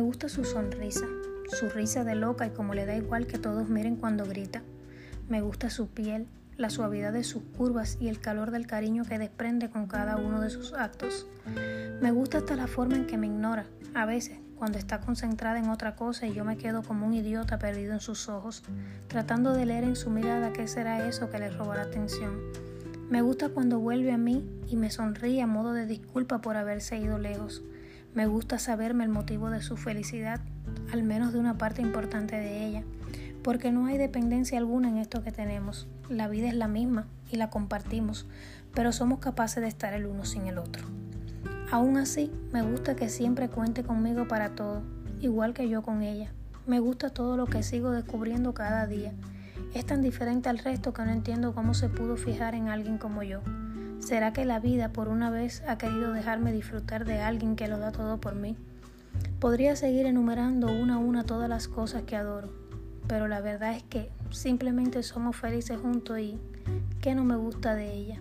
gusta su sonrisa, su risa de loca y como le da igual que todos miren cuando grita. Me gusta su piel, la suavidad de sus curvas y el calor del cariño que desprende con cada uno de sus actos. Me gusta hasta la forma en que me ignora, a veces, cuando está concentrada en otra cosa y yo me quedo como un idiota perdido en sus ojos, tratando de leer en su mirada qué será eso que le roba la atención. Me gusta cuando vuelve a mí y me sonríe a modo de disculpa por haberse ido lejos. Me gusta saberme el motivo de su felicidad, al menos de una parte importante de ella, porque no hay dependencia alguna en esto que tenemos. La vida es la misma y la compartimos, pero somos capaces de estar el uno sin el otro. Aún así, me gusta que siempre cuente conmigo para todo, igual que yo con ella. Me gusta todo lo que sigo descubriendo cada día. Es tan diferente al resto que no entiendo cómo se pudo fijar en alguien como yo. ¿Será que la vida por una vez ha querido dejarme disfrutar de alguien que lo da todo por mí? Podría seguir enumerando una a una todas las cosas que adoro, pero la verdad es que simplemente somos felices juntos y ¿qué no me gusta de ella?